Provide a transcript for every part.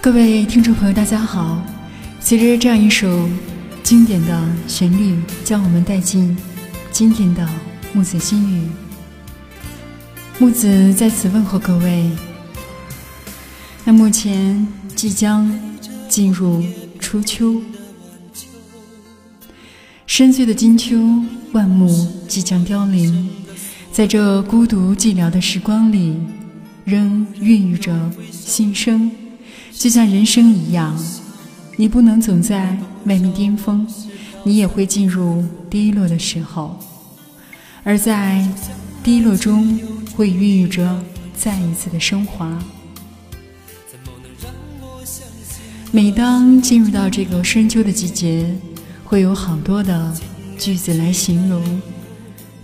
各位听众朋友，大家好。随着这样一首经典的旋律，将我们带进今天的木子心语。木子在此问候各位。那目前即将进入初秋，深邃的金秋，万木即将凋零，在这孤独寂寥的时光里，仍孕育着新生。就像人生一样，你不能总在外面巅峰，你也会进入低落的时候，而在低落中会孕育着再一次的升华。每当进入到这个深秋的季节，会有好多的句子来形容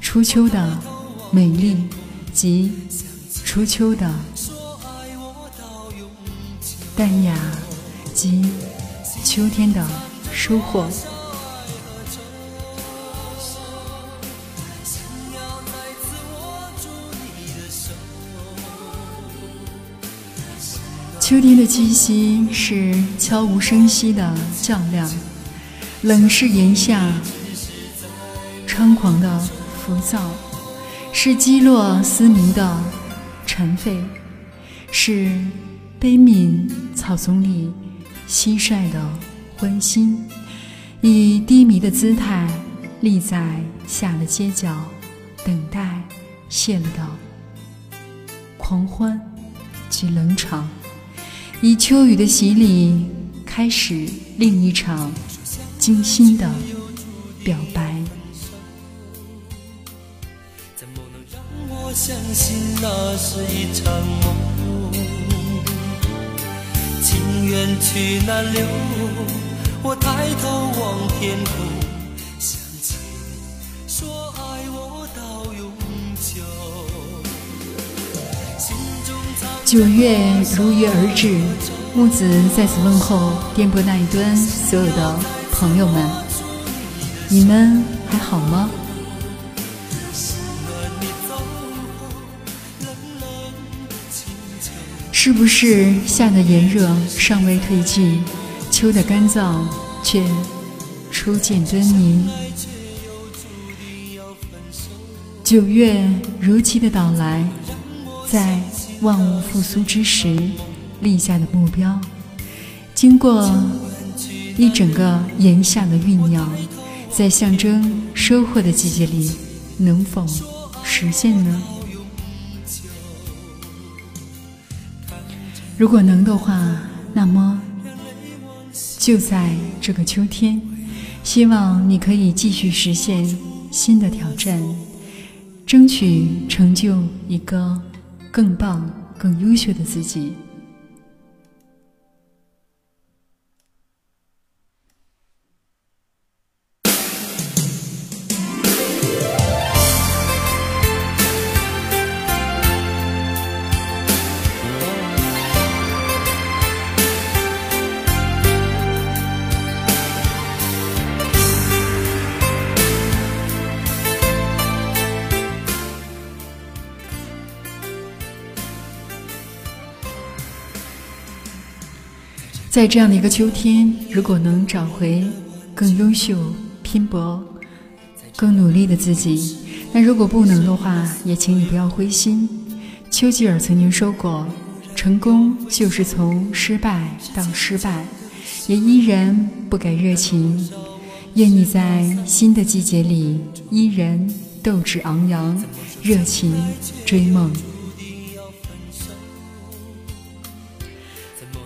初秋的美丽及初秋的。淡雅及秋天的收获。秋天的气息是悄无声息的较量，冷是炎夏猖狂的浮躁，是击落嘶鸣的尘肺，是。悲悯草丛里蟋蟀的欢心，以低迷的姿态立在下的街角，等待谢了的狂欢及冷场，以秋雨的洗礼开始另一场精心的表白。怎么能让我相信那是一场梦？缘去难留，我抬头望天空，想起说爱我到永久。九月如约而至，木子在此问候电波那一端所有的朋友们，你们还好吗？是不是夏的炎热尚未褪去，秋的干燥却初见端倪？九月如期的到来，在万物复苏之时立下的目标，经过一整个炎夏的酝酿，在象征收获的季节里，能否实现呢？如果能的话，那么就在这个秋天，希望你可以继续实现新的挑战，争取成就一个更棒、更优秀的自己。在这样的一个秋天，如果能找回更优秀、拼搏、更努力的自己，那如果不能的话，也请你不要灰心。丘吉尔曾经说过：“成功就是从失败到失败，也依然不改热情。”愿你在新的季节里依然斗志昂扬，热情追梦。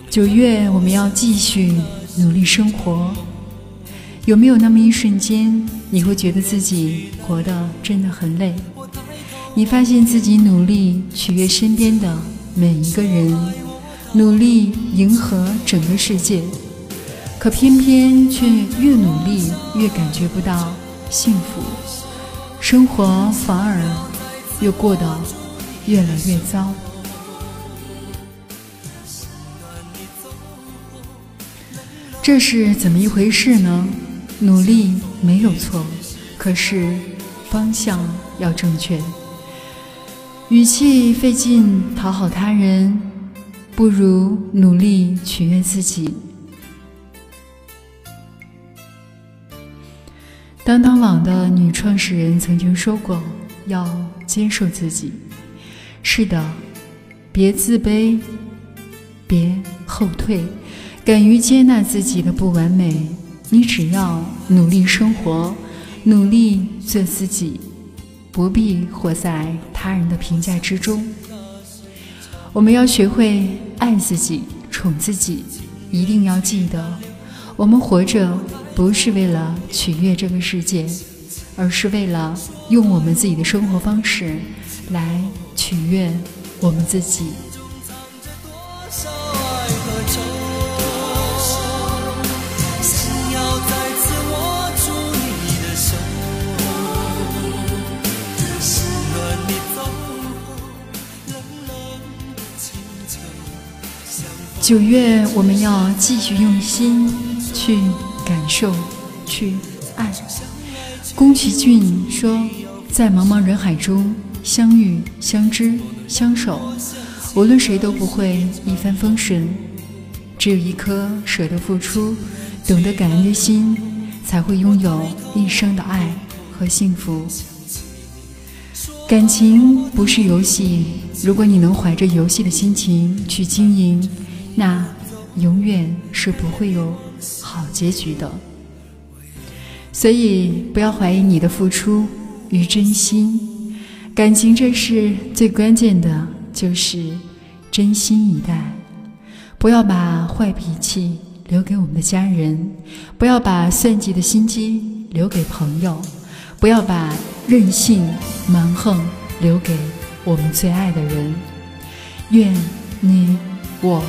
九月，我们要继续努力生活。有没有那么一瞬间，你会觉得自己活得真的很累？你发现自己努力取悦身边的每一个人，努力迎合整个世界，可偏偏却越努力越感觉不到幸福，生活反而又过得越来越糟。这是怎么一回事呢？努力没有错，可是方向要正确。与其费劲讨好他人，不如努力取悦自己。当当网的女创始人曾经说过：“要接受自己。”是的，别自卑，别后退，敢于接纳自己的不完美。你只要努力生活，努力做自己，不必活在他人的评价之中。我们要学会爱自己、宠自己，一定要记得，我们活着不是为了取悦这个世界，而是为了用我们自己的生活方式来取悦我们自己。九月，我们要继续用心去感受，去爱。宫崎骏说：“在茫茫人海中相遇、相知、相守，无论谁都不会一帆风顺。只有一颗舍得付出、懂得感恩的心，才会拥有一生的爱和幸福。感情不是游戏，如果你能怀着游戏的心情去经营。”那永远是不会有好结局的，所以不要怀疑你的付出与真心。感情这事最关键的就是真心以待，不要把坏脾气留给我们的家人，不要把算计的心机留给朋友，不要把任性蛮横留给我们最爱的人。愿你我。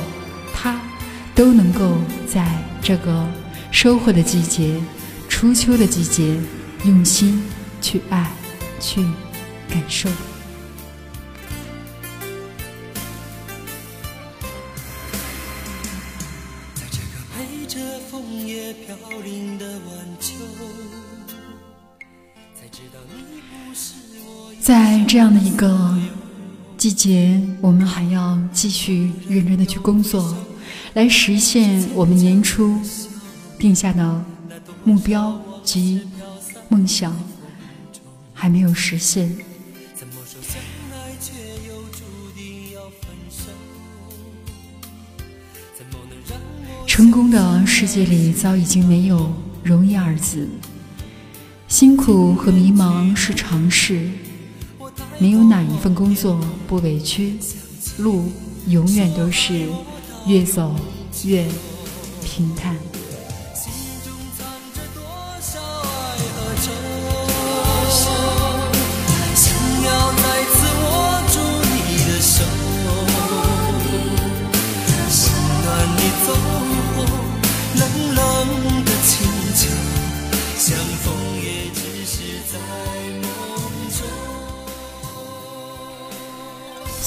都能够在这个收获的季节、初秋的季节，用心去爱、去感受。在这样的一个季节，我们还要继续认真的去工作。来实现我们年初定下的目标及梦想，还没有实现。成功的世界里早已经没有容易二字，辛苦和迷茫是常事，没有哪一份工作不委屈，路永远都是。越走越平淡。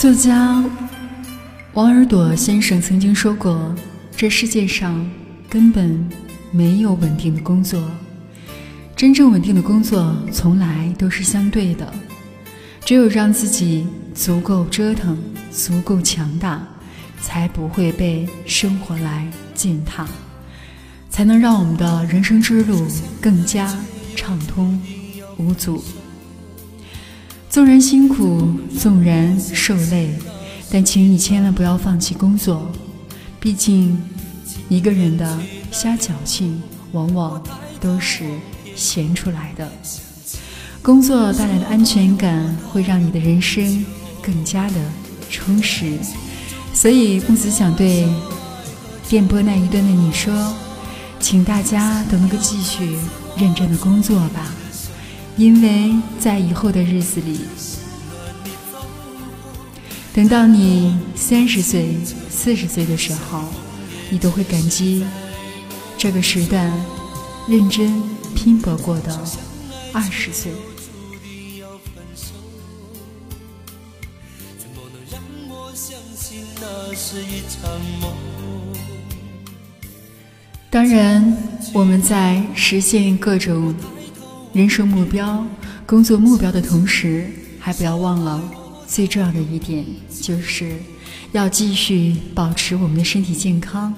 作家。王尔朵先生曾经说过：“这世界上根本没有稳定的工作，真正稳定的工作从来都是相对的。只有让自己足够折腾、足够强大，才不会被生活来践踏，才能让我们的人生之路更加畅通无阻。纵然辛苦，纵然受累。”但请你千万不要放弃工作，毕竟一个人的瞎矫情，往往都是闲出来的。工作带来的安全感，会让你的人生更加的充实。所以，木子想对电波那一端的你说，请大家都能够继续认真的工作吧，因为在以后的日子里。等到你三十岁、四十岁的时候，你都会感激这个时段认真拼搏过的二十岁。当然，我们在实现各种人生目标、工作目标的同时，还不要忘了。最重要的一点就是要继续保持我们的身体健康。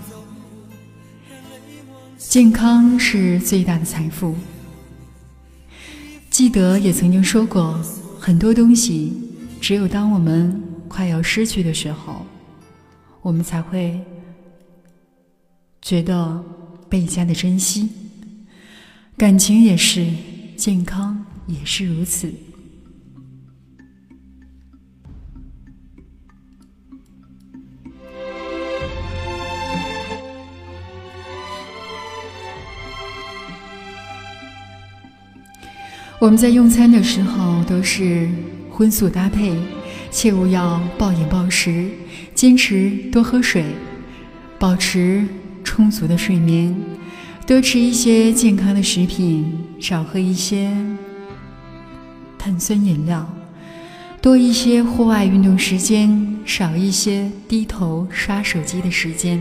健康是最大的财富。记得也曾经说过，很多东西只有当我们快要失去的时候，我们才会觉得倍加的珍惜。感情也是，健康也是如此。我们在用餐的时候都是荤素搭配，切勿要暴饮暴食，坚持多喝水，保持充足的睡眠，多吃一些健康的食品，少喝一些碳酸饮料，多一些户外运动时间，少一些低头刷手机的时间。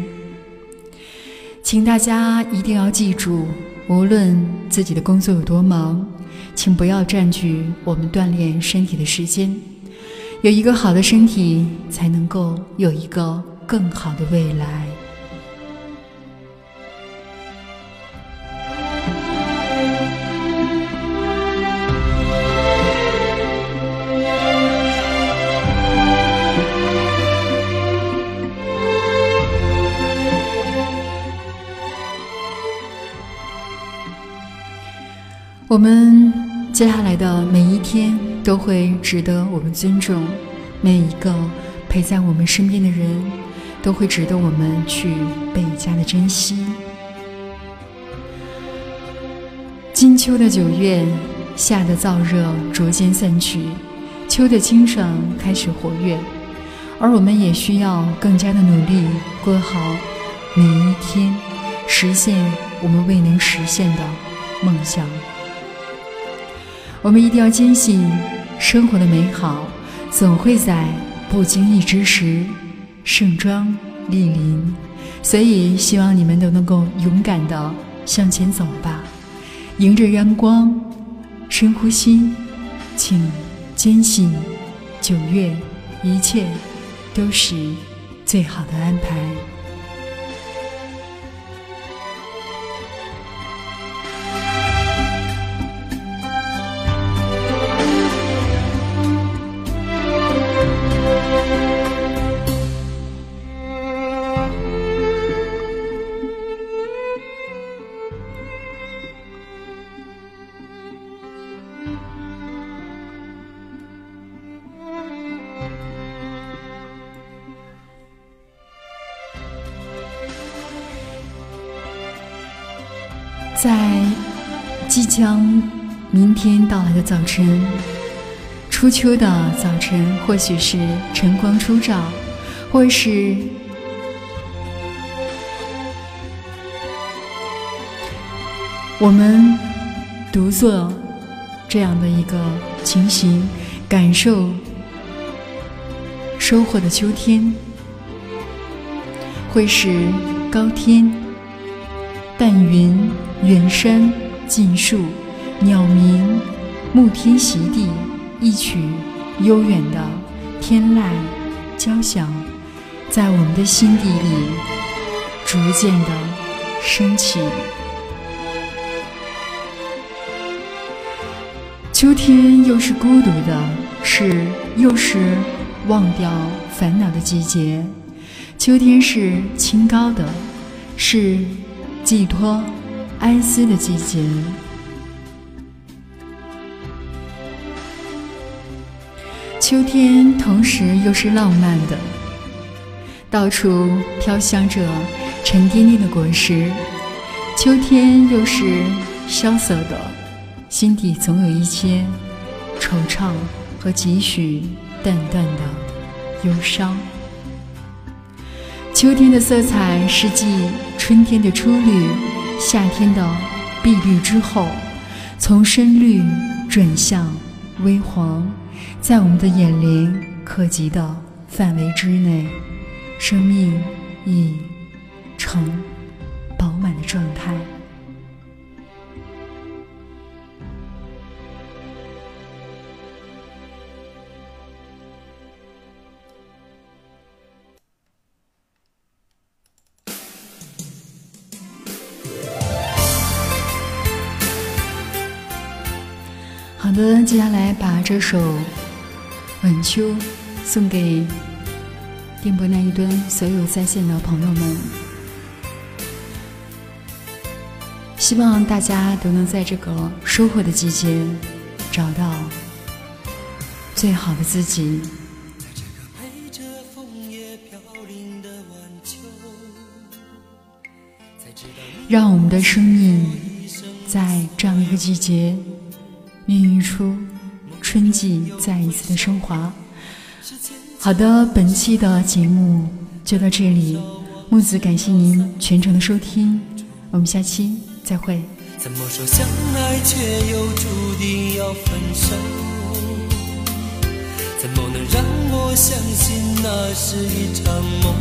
请大家一定要记住，无论自己的工作有多忙。请不要占据我们锻炼身体的时间。有一个好的身体，才能够有一个更好的未来。我们。接下来的每一天都会值得我们尊重，每一个陪在我们身边的人都会值得我们去倍加的珍惜。金秋的九月，夏的燥热逐渐散去，秋的清爽开始活跃，而我们也需要更加的努力，过好每一天，实现我们未能实现的梦想。我们一定要坚信，生活的美好总会在不经意之时盛装莅临。所以，希望你们都能够勇敢的向前走吧，迎着阳光，深呼吸，请坚信，九月一切都是最好的安排。将明天到来的早晨，初秋的早晨，或许是晨光初照，或是我们独坐这样的一个情形，感受收获的秋天，会是高天淡云。远山近树，鸟鸣，沐天席地，一曲悠远的天籁交响，在我们的心底里逐渐的升起。秋天又是孤独的，是又是忘掉烦恼的季节。秋天是清高的，是寄托。哀思的季节，秋天同时又是浪漫的，到处飘香着沉甸甸的果实；秋天又是萧瑟的，心底总有一些惆怅和几许淡淡的忧伤。秋天的色彩是继春天的初绿。夏天的碧绿之后，从深绿转向微黄，在我们的眼帘可及的范围之内，生命已成饱满的状态。的，接下来把这首《晚秋》送给电波那一端所有在线的朋友们，希望大家都能在这个收获的季节找到最好的自己。让我们的生命在这样一个季节。孕育出春季再一次的升华。好的，本期的节目就到这里，木子感谢您全程的收听，我们下期再会。怎么说相爱却又注定要分手？怎么能让我相信那是一场梦？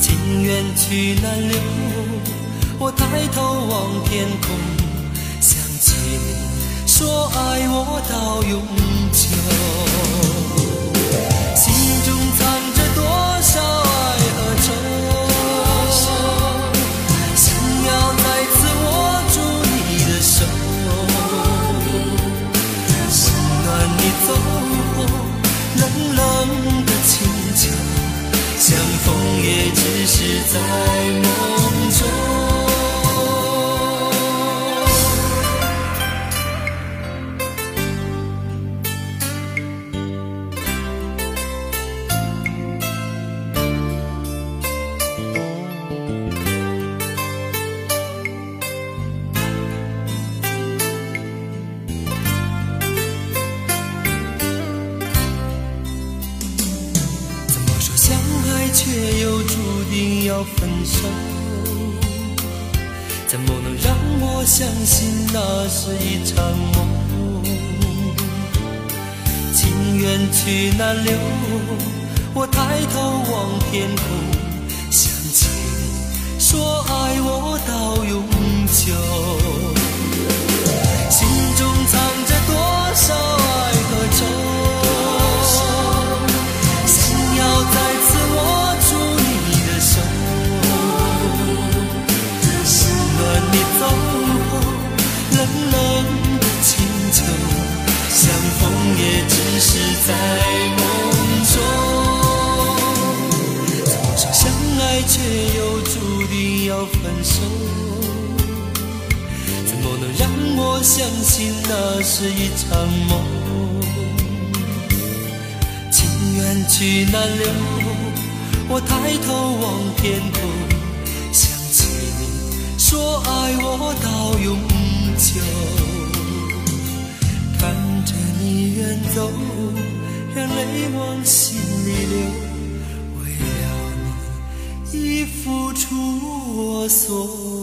情缘去难留，我抬头望天空。说爱我到永久，心中藏着多少爱和愁，想要再次握住你的手，温暖你走后冷冷的清秋，相逢也只是在那是一场梦？情缘去难留，我抬头望天空，想起你说爱是在梦中。怎么说相爱却又注定要分手？怎么能让我相信那是一场梦？情缘去难留，我抬头望天空，想起你说爱我到永久。着你远走，让泪往心里流。为了你，已付出我所。